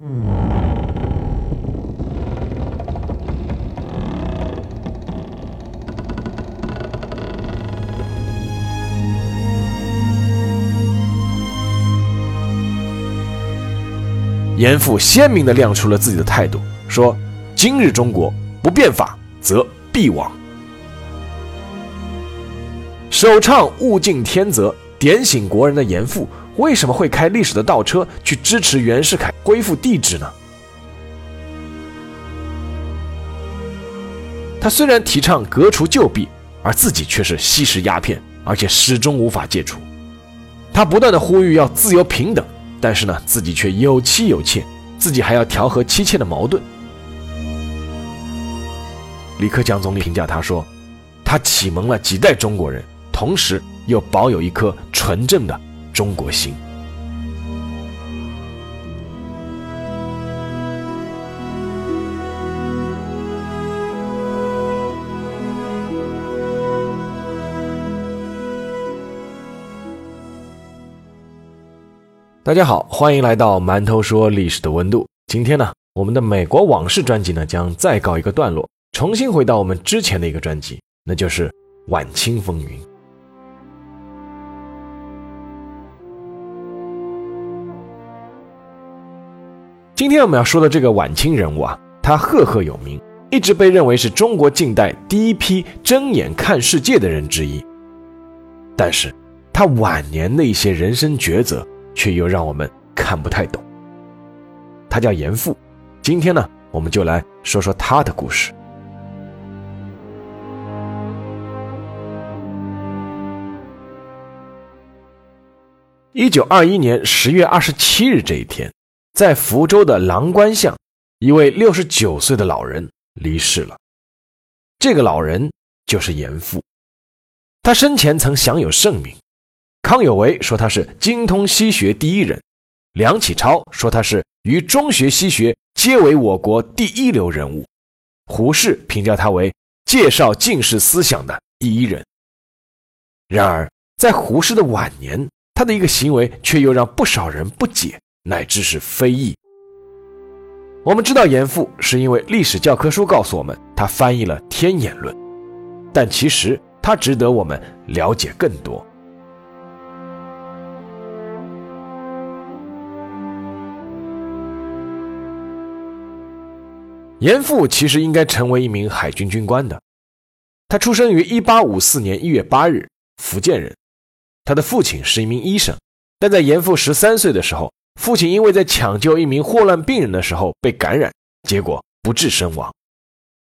严复鲜明地亮出了自己的态度，说：“今日中国不变法，则必亡。”首倡物竞天择、点醒国人的严复，为什么会开历史的倒车去支持袁世凯恢复帝制呢？他虽然提倡革除旧弊，而自己却是吸食鸦片，而且始终无法戒除。他不断的呼吁要自由平等。但是呢，自己却有妻有妾，自己还要调和妻妾的矛盾。李克强总理评价他说：“他启蒙了几代中国人，同时又保有一颗纯正的中国心。”大家好，欢迎来到馒头说历史的温度。今天呢，我们的美国往事专辑呢将再告一个段落，重新回到我们之前的一个专辑，那就是晚清风云。今天我们要说的这个晚清人物啊，他赫赫有名，一直被认为是中国近代第一批睁眼看世界的人之一。但是，他晚年的一些人生抉择。却又让我们看不太懂。他叫严复，今天呢，我们就来说说他的故事。一九二一年十月二十七日这一天，在福州的郎官巷，一位六十九岁的老人离世了。这个老人就是严复，他生前曾享有盛名。康有为说他是精通西学第一人，梁启超说他是于中学西学皆为我国第一流人物，胡适评价他为介绍进士思想的第一人。然而，在胡适的晚年，他的一个行为却又让不少人不解，乃至是非议。我们知道严复是因为历史教科书告诉我们他翻译了《天演论》，但其实他值得我们了解更多。严复其实应该成为一名海军军官的。他出生于1854年1月8日，福建人。他的父亲是一名医生，但在严复十三岁的时候，父亲因为在抢救一名霍乱病人的时候被感染，结果不治身亡。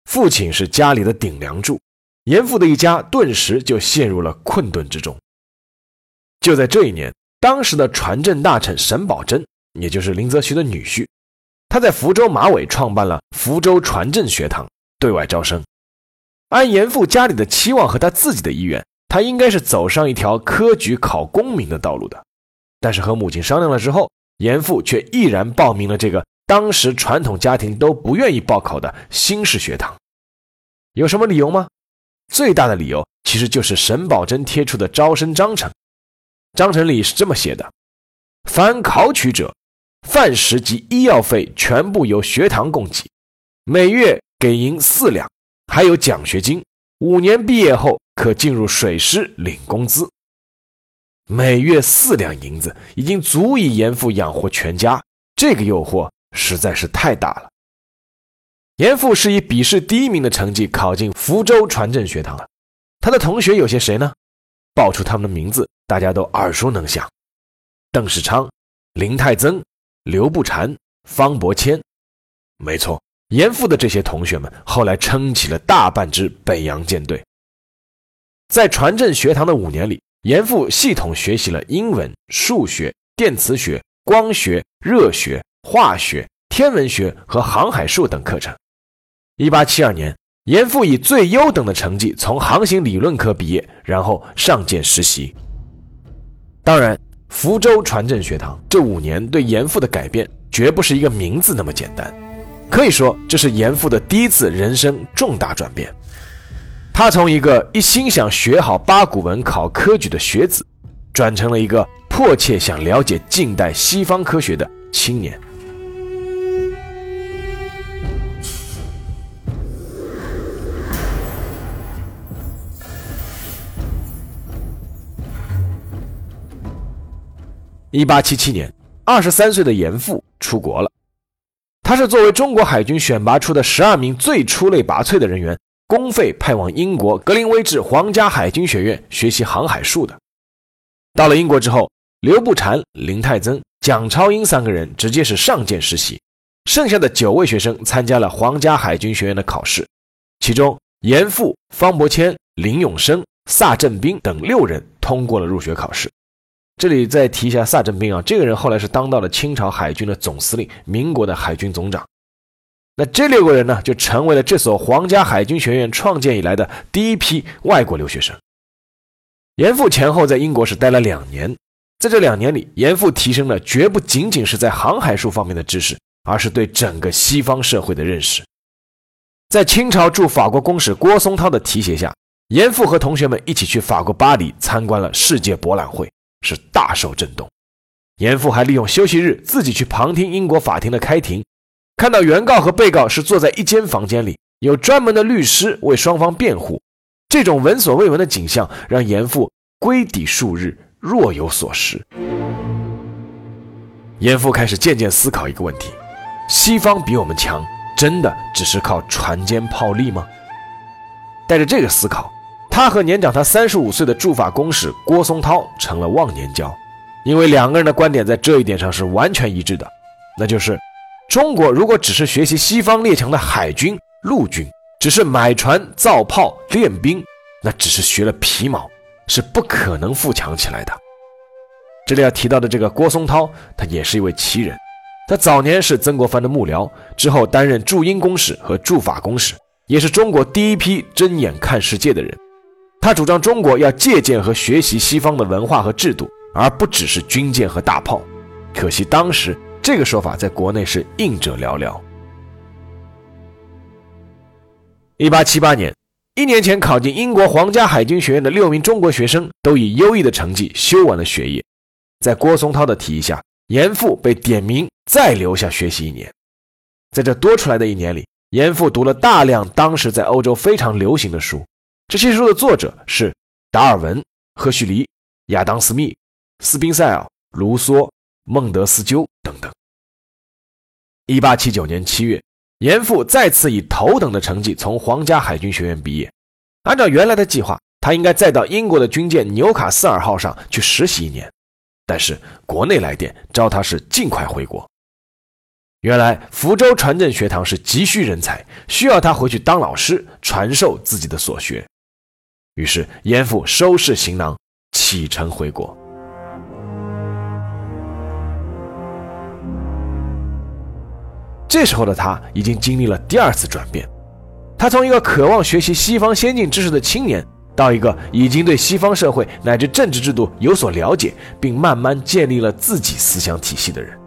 父亲是家里的顶梁柱，严复的一家顿时就陷入了困顿之中。就在这一年，当时的船政大臣沈葆桢，也就是林则徐的女婿。他在福州马尾创办了福州船政学堂，对外招生。按严复家里的期望和他自己的意愿，他应该是走上一条科举考功名的道路的。但是和母亲商量了之后，严复却毅然报名了这个当时传统家庭都不愿意报考的新式学堂。有什么理由吗？最大的理由其实就是沈葆桢贴出的招生章程。章程里是这么写的：凡考取者。饭食及医药费全部由学堂供给，每月给银四两，还有奖学金。五年毕业后可进入水师领工资。每月四两银子已经足以严复养活全家，这个诱惑实在是太大了。严复是以笔试第一名的成绩考进福州船政学堂了。他的同学有些谁呢？报出他们的名字，大家都耳熟能详：邓世昌、林泰增。刘步蟾、方伯谦，没错，严复的这些同学们后来撑起了大半支北洋舰队。在船政学堂的五年里，严复系统学习了英文、数学、电磁学、光学、热学、化学、天文学和航海术等课程。1872年，严复以最优等的成绩从航行理论科毕业，然后上舰实习。当然。福州船政学堂这五年对严复的改变，绝不是一个名字那么简单。可以说，这是严复的第一次人生重大转变。他从一个一心想学好八股文考科举的学子转成了一个迫切想了解近代西方科学的青年。一八七七年二十三岁的严复出国了。他是作为中国海军选拔出的十二名最出类拔萃的人员公费派往英国格林威治皇家海军学院学习航海术的。到了英国之后，刘步蟾、林泰曾、蒋超英三个人直接是上舰实习，剩下的九位学生参加了皇家海军学院的考试，其中严复、方伯谦、林永生、萨振兵等六人通过了入学考试。这里再提一下萨振兵啊，这个人后来是当到了清朝海军的总司令，民国的海军总长。那这六个人呢，就成为了这所皇家海军学院创建以来的第一批外国留学生。严复前后在英国是待了两年，在这两年里，严复提升了绝不仅仅是在航海术方面的知识，而是对整个西方社会的认识。在清朝驻法国公使郭松涛的提携下，严复和同学们一起去法国巴黎参观了世界博览会。是大受震动，严复还利用休息日自己去旁听英国法庭的开庭，看到原告和被告是坐在一间房间里，有专门的律师为双方辩护，这种闻所未闻的景象让严复归底数日，若有所失。严复开始渐渐思考一个问题：西方比我们强，真的只是靠船坚炮利吗？带着这个思考。他和年长他三十五岁的驻法公使郭松涛成了忘年交，因为两个人的观点在这一点上是完全一致的，那就是中国如果只是学习西方列强的海军、陆军，只是买船造炮练兵，那只是学了皮毛，是不可能富强起来的。这里要提到的这个郭松涛，他也是一位奇人，他早年是曾国藩的幕僚，之后担任驻英公使和驻法公使，也是中国第一批睁眼看世界的人。他主张中国要借鉴和学习西方的文化和制度，而不只是军舰和大炮。可惜当时这个说法在国内是应者寥寥。一八七八年，一年前考进英国皇家海军学院的六名中国学生都以优异的成绩修完了学业。在郭松涛的提议下，严复被点名再留下学习一年。在这多出来的一年里，严复读了大量当时在欧洲非常流行的书。这些书的作者是达尔文、赫胥黎、亚当·斯密、斯宾塞尔、卢梭、孟德斯鸠。一八七九年七月，严复再次以头等的成绩从皇家海军学院毕业。按照原来的计划，他应该再到英国的军舰纽卡斯尔号上去实习一年，但是国内来电招他是尽快回国。原来福州船政学堂是急需人才，需要他回去当老师，传授自己的所学。于是，严复收拾行囊，启程回国。这时候的他已经经历了第二次转变，他从一个渴望学习西方先进知识的青年，到一个已经对西方社会乃至政治制度有所了解，并慢慢建立了自己思想体系的人。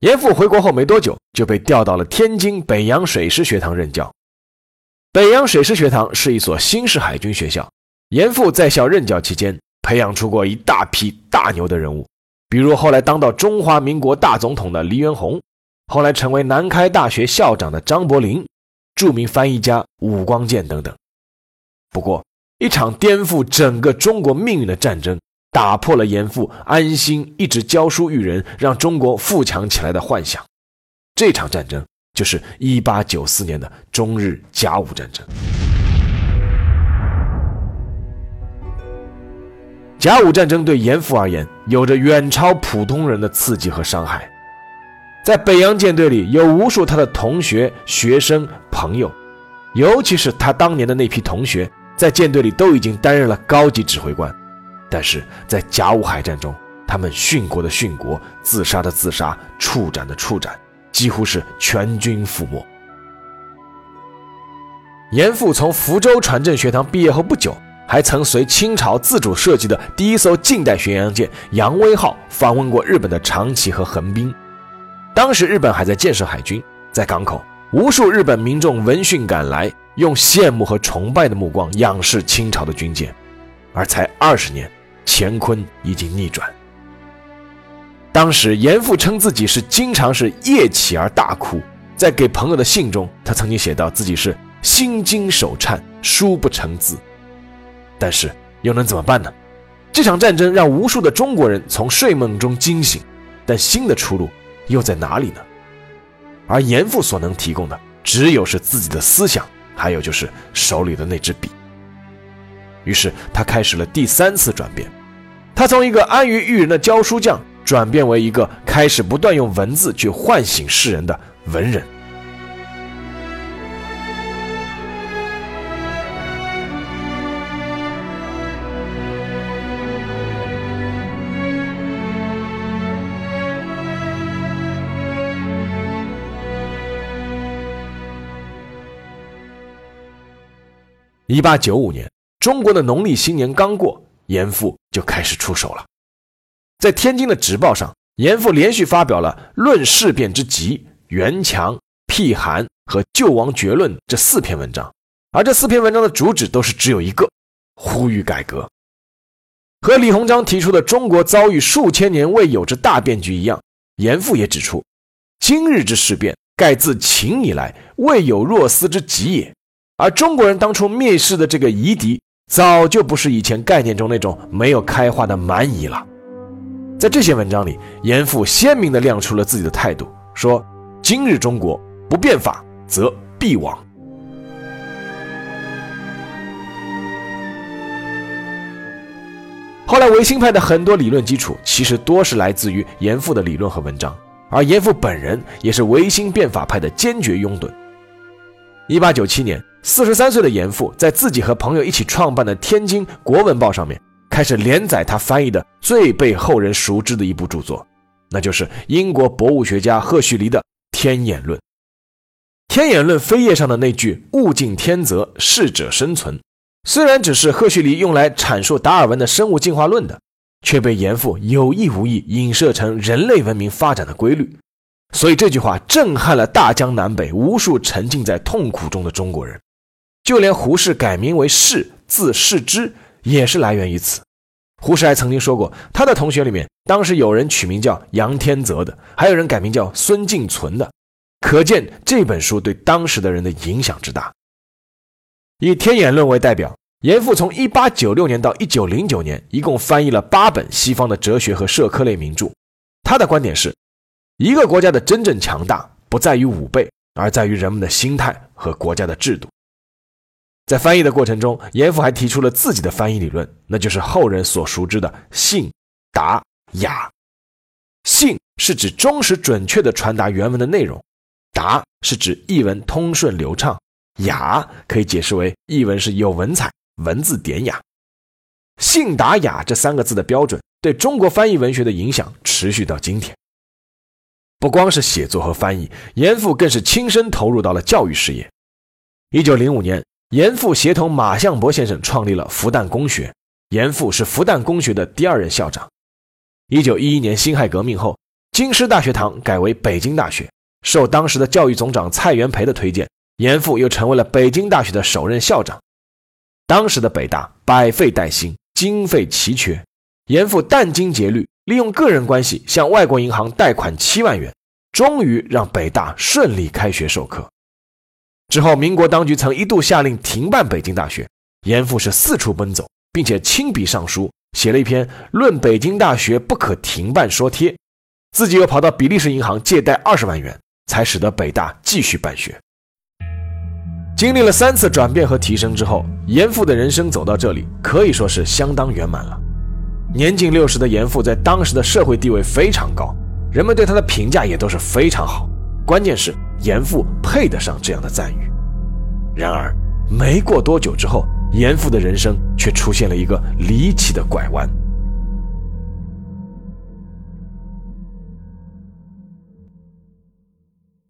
严复回国后没多久，就被调到了天津北洋水师学堂任教。北洋水师学堂是一所新式海军学校。严复在校任教期间，培养出过一大批大牛的人物，比如后来当到中华民国大总统的黎元洪，后来成为南开大学校长的张伯苓，著名翻译家武光剑等等。不过，一场颠覆整个中国命运的战争。打破了严复安心一直教书育人，让中国富强起来的幻想。这场战争就是1894年的中日甲午战争。甲午战争对严复而言，有着远超普通人的刺激和伤害。在北洋舰队里，有无数他的同学、学生、朋友，尤其是他当年的那批同学，在舰队里都已经担任了高级指挥官。但是在甲午海战中，他们殉国的殉国，自杀的自杀，处斩的处斩，几乎是全军覆没。严复从福州船政学堂毕业后不久，还曾随清朝自主设计的第一艘近代巡洋舰“扬威号”访问过日本的长崎和横滨。当时日本还在建设海军，在港口，无数日本民众闻讯赶来，用羡慕和崇拜的目光仰视清朝的军舰，而才二十年。乾坤已经逆转。当时严复称自己是经常是夜起而大哭，在给朋友的信中，他曾经写到自己是心惊手颤，书不成字。但是又能怎么办呢？这场战争让无数的中国人从睡梦中惊醒，但新的出路又在哪里呢？而严复所能提供的，只有是自己的思想，还有就是手里的那支笔。于是他开始了第三次转变，他从一个安于育人的教书匠。转变为一个开始不断用文字去唤醒世人的文人。一八九五年，中国的农历新年刚过，严复就开始出手了。在天津的《直报》上，严复连续发表了《论事变之急》《援强》《辟韩》和《救亡绝论》这四篇文章，而这四篇文章的主旨都是只有一个：呼吁改革。和李鸿章提出的中国遭遇数千年未有之大变局一样，严复也指出，今日之事变，盖自秦以来未有若斯之急也。而中国人当初蔑视的这个夷狄，早就不是以前概念中那种没有开化的蛮夷了。在这些文章里，严复鲜明地亮出了自己的态度，说：“今日中国不变法，则必亡。”后来，维新派的很多理论基础其实多是来自于严复的理论和文章，而严复本人也是维新变法派的坚决拥趸。一八九七年，四十三岁的严复在自己和朋友一起创办的天津国文报上面。开始连载他翻译的最被后人熟知的一部著作，那就是英国博物学家赫胥黎的《天演论》。《天演论》扉页上的那句“物竞天择，适者生存”，虽然只是赫胥黎用来阐述达尔文的生物进化论的，却被严复有意无意影射成人类文明发展的规律。所以这句话震撼了大江南北无数沉浸在痛苦中的中国人，就连胡适改名为“适”字适之，也是来源于此。胡适还曾经说过，他的同学里面，当时有人取名叫杨天泽的，还有人改名叫孙敬存的，可见这本书对当时的人的影响之大。以《天演论》为代表，严复从1896年到1909年，一共翻译了八本西方的哲学和社科类名著。他的观点是，一个国家的真正强大，不在于武备，而在于人们的心态和国家的制度。在翻译的过程中，严复还提出了自己的翻译理论，那就是后人所熟知的“信、达、雅”。信是指忠实准确地传达原文的内容，达是指译文通顺流畅，雅可以解释为译文是有文采，文字典雅。信达雅这三个字的标准，对中国翻译文学的影响持续到今天。不光是写作和翻译，严复更是亲身投入到了教育事业。一九零五年。严复协同马相伯先生创立了复旦公学，严复是复旦公学的第二任校长。一九一一年辛亥革命后，京师大学堂改为北京大学，受当时的教育总长蔡元培的推荐，严复又成为了北京大学的首任校长。当时的北大百废待兴，经费奇缺，严复殚精竭虑，利用个人关系向外国银行贷款七万元，终于让北大顺利开学授课。之后，民国当局曾一度下令停办北京大学，严复是四处奔走，并且亲笔上书，写了一篇《论北京大学不可停办说帖》，自己又跑到比利时银行借贷二十万元，才使得北大继续办学。经历了三次转变和提升之后，严复的人生走到这里，可以说是相当圆满了。年近六十的严复在当时的社会地位非常高，人们对他的评价也都是非常好。关键是严复配得上这样的赞誉。然而，没过多久之后，严复的人生却出现了一个离奇的拐弯。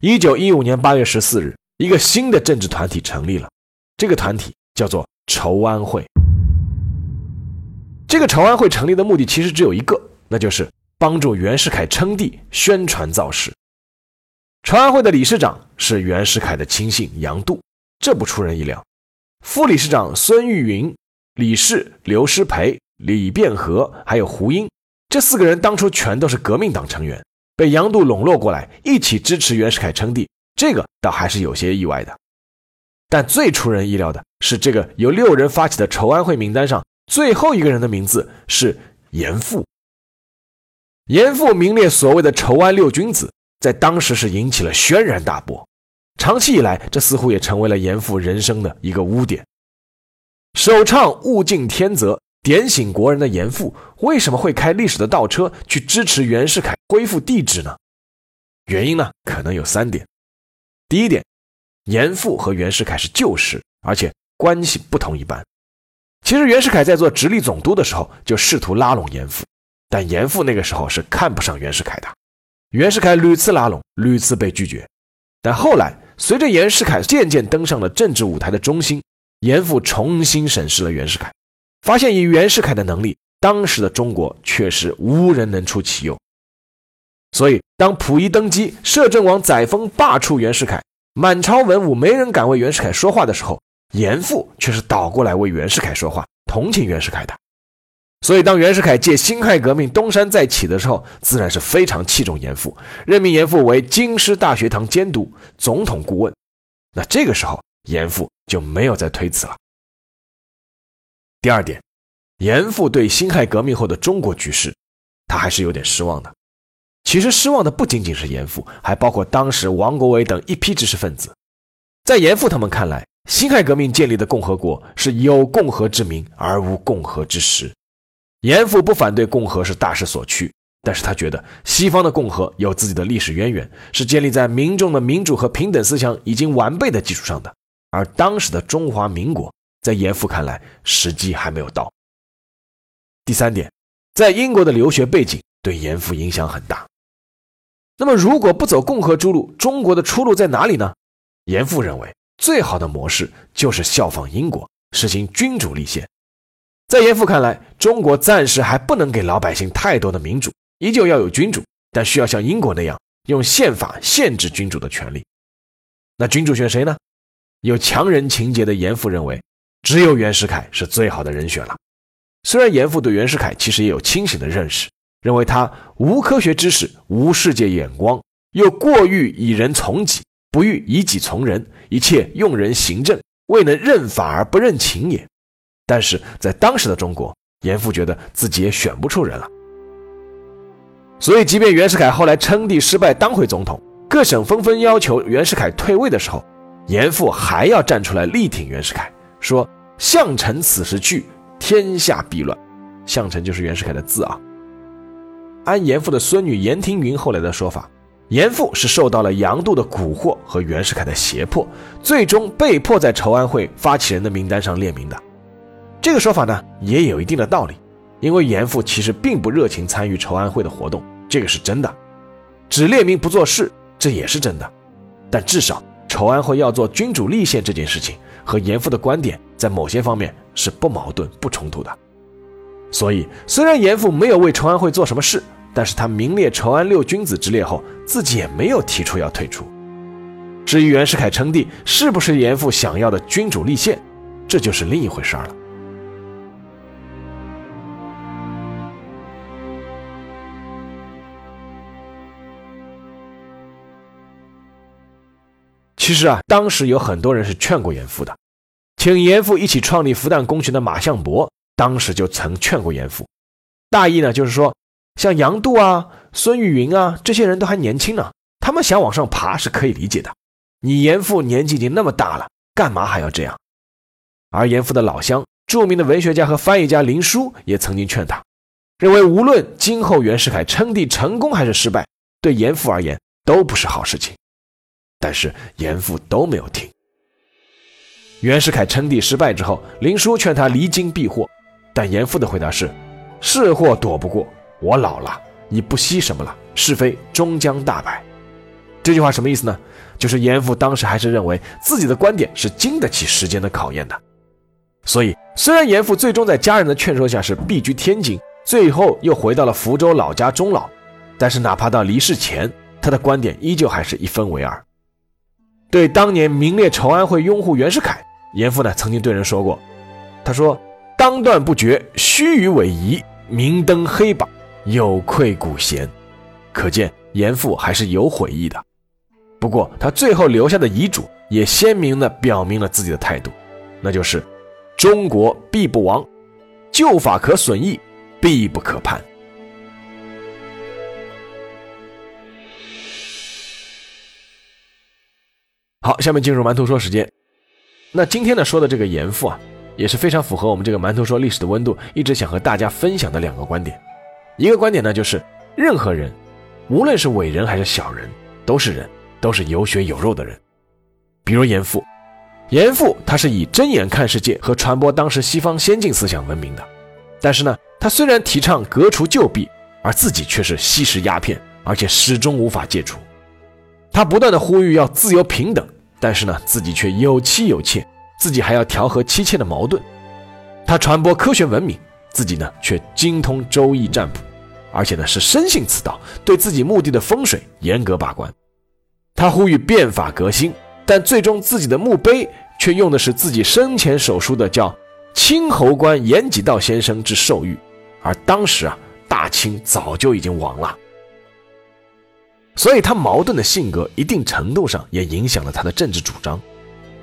一九一五年八月十四日，一个新的政治团体成立了，这个团体叫做筹安会。这个筹安会成立的目的其实只有一个，那就是帮助袁世凯称帝、宣传造势。筹安会的理事长是袁世凯的亲信杨度，这不出人意料。副理事长孙玉云，理事刘师培、李变和，还有胡英，这四个人当初全都是革命党成员，被杨度笼络过来，一起支持袁世凯称帝，这个倒还是有些意外的。但最出人意料的是，这个由六人发起的筹安会名单上，最后一个人的名字是严复。严复名列所谓的筹安六君子，在当时是引起了轩然大波。长期以来，这似乎也成为了严复人生的一个污点。首倡物竞天择、点醒国人的严复，为什么会开历史的倒车去支持袁世凯恢复帝制呢？原因呢，可能有三点。第一点，严复和袁世凯是旧识，而且关系不同一般。其实袁世凯在做直隶总督的时候，就试图拉拢严复，但严复那个时候是看不上袁世凯的。袁世凯屡次拉拢，屡次被拒绝。但后来，随着袁世凯渐渐登上了政治舞台的中心，严复重新审视了袁世凯，发现以袁世凯的能力，当时的中国确实无人能出其右。所以，当溥仪登基，摄政王载沣罢黜袁世凯，满朝文武没人敢为袁世凯说话的时候，严复却是倒过来为袁世凯说话，同情袁世凯的。所以，当袁世凯借辛亥革命东山再起的时候，自然是非常器重严复，任命严复为京师大学堂监督、总统顾问。那这个时候，严复就没有再推辞了。第二点，严复对辛亥革命后的中国局势，他还是有点失望的。其实，失望的不仅仅是严复，还包括当时王国维等一批知识分子。在严复他们看来，辛亥革命建立的共和国是有共和之名而无共和之实。严复不反对共和是大势所趋，但是他觉得西方的共和有自己的历史渊源，是建立在民众的民主和平等思想已经完备的基础上的。而当时的中华民国，在严复看来，时机还没有到。第三点，在英国的留学背景对严复影响很大。那么，如果不走共和之路，中国的出路在哪里呢？严复认为，最好的模式就是效仿英国，实行君主立宪。在严复看来，中国暂时还不能给老百姓太多的民主，依旧要有君主，但需要像英国那样用宪法限制君主的权利。那君主选谁呢？有强人情节的严复认为，只有袁世凯是最好的人选了。虽然严复对袁世凯其实也有清醒的认识，认为他无科学知识、无世界眼光，又过欲以人从己，不欲以己从人，一切用人行政，未能任法而不认情也。但是在当时的中国，严复觉得自己也选不出人了，所以即便袁世凯后来称帝失败当回总统，各省纷纷要求袁世凯退位的时候，严复还要站出来力挺袁世凯，说：“相臣此时去，天下必乱。”相臣就是袁世凯的字啊。按严复的孙女严庭云后来的说法，严复是受到了杨度的蛊惑和袁世凯的胁迫，最终被迫在筹安会发起人的名单上列名的。这个说法呢也有一定的道理，因为严复其实并不热情参与筹安会的活动，这个是真的；只列名不做事，这也是真的。但至少筹安会要做君主立宪这件事情，和严复的观点在某些方面是不矛盾、不冲突的。所以，虽然严复没有为筹安会做什么事，但是他名列筹安六君子之列后，自己也没有提出要退出。至于袁世凯称帝是不是严复想要的君主立宪，这就是另一回事了。其实啊，当时有很多人是劝过严复的，请严复一起创立复旦公学的马相伯，当时就曾劝过严复，大意呢就是说，像杨度啊、孙玉云啊这些人都还年轻呢，他们想往上爬是可以理解的。你严复年纪已经那么大了，干嘛还要这样？而严复的老乡、著名的文学家和翻译家林纾也曾经劝他，认为无论今后袁世凯称帝成功还是失败，对严复而言都不是好事情。但是严复都没有听。袁世凯称帝失败之后，林殊劝他离京避祸，但严复的回答是：“是祸躲不过，我老了，你不惜什么了，是非终将大白。”这句话什么意思呢？就是严复当时还是认为自己的观点是经得起时间的考验的。所以，虽然严复最终在家人的劝说下是避居天津，最后又回到了福州老家终老，但是哪怕到离世前，他的观点依旧还是一分为二。对当年名列筹安会拥护袁世凯，严复呢曾经对人说过：“他说当断不绝，须臾委夷，明登黑榜，有愧古贤，可见严复还是有悔意的。不过他最后留下的遗嘱也鲜明地表明了自己的态度，那就是中国必不亡，旧法可损益，必不可叛。好，下面进入馒头说时间。那今天呢说的这个严复啊，也是非常符合我们这个馒头说历史的温度，一直想和大家分享的两个观点。一个观点呢，就是任何人，无论是伟人还是小人，都是人，都是有血有肉的人。比如严复，严复他是以睁眼看世界和传播当时西方先进思想闻名的，但是呢，他虽然提倡革除旧弊，而自己却是吸食鸦片，而且始终无法戒除。他不断的呼吁要自由平等。但是呢，自己却有妻有妾，自己还要调和妻妾的矛盾。他传播科学文明，自己呢却精通周易占卜，而且呢是深信此道，对自己墓地的风水严格把关。他呼吁变法革新，但最终自己的墓碑却用的是自己生前手书的叫“清侯官严几道先生之寿谕”，而当时啊，大清早就已经亡了。所以，他矛盾的性格一定程度上也影响了他的政治主张，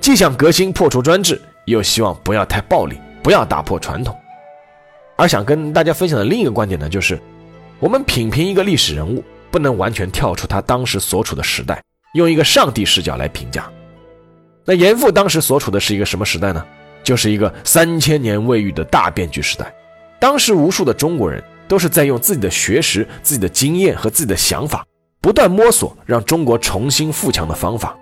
既想革新破除专制，又希望不要太暴力，不要打破传统。而想跟大家分享的另一个观点呢，就是我们品评一个历史人物，不能完全跳出他当时所处的时代，用一个上帝视角来评价。那严复当时所处的是一个什么时代呢？就是一个三千年未遇的大变局时代。当时无数的中国人都是在用自己的学识、自己的经验和自己的想法。不断摸索让中国重新富强的方法，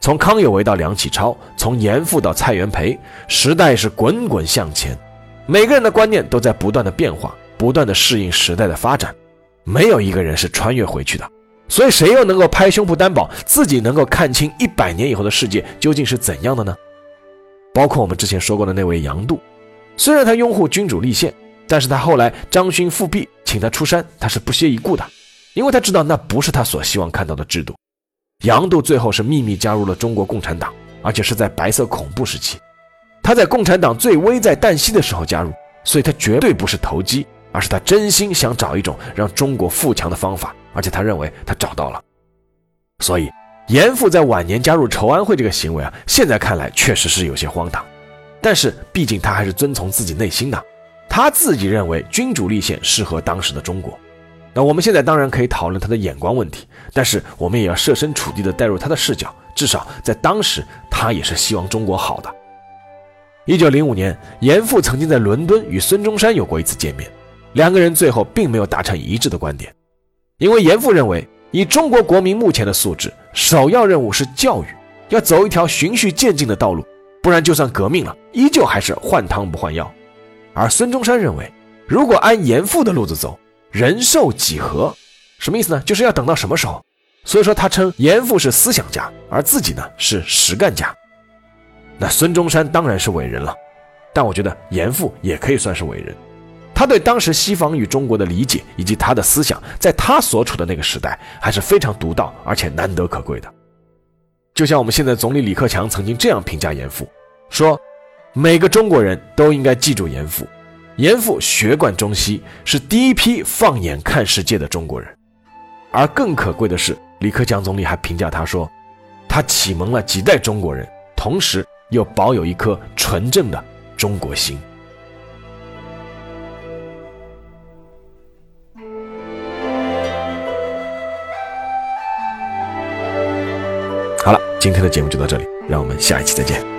从康有为到梁启超，从严复到蔡元培，时代是滚滚向前，每个人的观念都在不断的变化，不断的适应时代的发展，没有一个人是穿越回去的。所以，谁又能够拍胸脯担保自己能够看清一百年以后的世界究竟是怎样的呢？包括我们之前说过的那位杨度，虽然他拥护君主立宪，但是他后来张勋复辟，请他出山，他是不屑一顾的。因为他知道那不是他所希望看到的制度，杨度最后是秘密加入了中国共产党，而且是在白色恐怖时期，他在共产党最危在旦夕的时候加入，所以他绝对不是投机，而是他真心想找一种让中国富强的方法，而且他认为他找到了。所以严复在晚年加入筹安会这个行为啊，现在看来确实是有些荒唐，但是毕竟他还是遵从自己内心的，他自己认为君主立宪适合当时的中国。那我们现在当然可以讨论他的眼光问题，但是我们也要设身处地的带入他的视角，至少在当时，他也是希望中国好的。一九零五年，严复曾经在伦敦与孙中山有过一次见面，两个人最后并没有达成一致的观点，因为严复认为，以中国国民目前的素质，首要任务是教育，要走一条循序渐进的道路，不然就算革命了，依旧还是换汤不换药。而孙中山认为，如果按严复的路子走，人寿几何，什么意思呢？就是要等到什么时候？所以说他称严复是思想家，而自己呢是实干家。那孙中山当然是伟人了，但我觉得严复也可以算是伟人。他对当时西方与中国的理解，以及他的思想，在他所处的那个时代还是非常独到而且难得可贵的。就像我们现在总理李克强曾经这样评价严复，说每个中国人都应该记住严复。严复学贯中西，是第一批放眼看世界的中国人。而更可贵的是，李克强总理还评价他说：“他启蒙了几代中国人，同时又保有一颗纯正的中国心。”今天的节目就到这里，让我们下一期再见。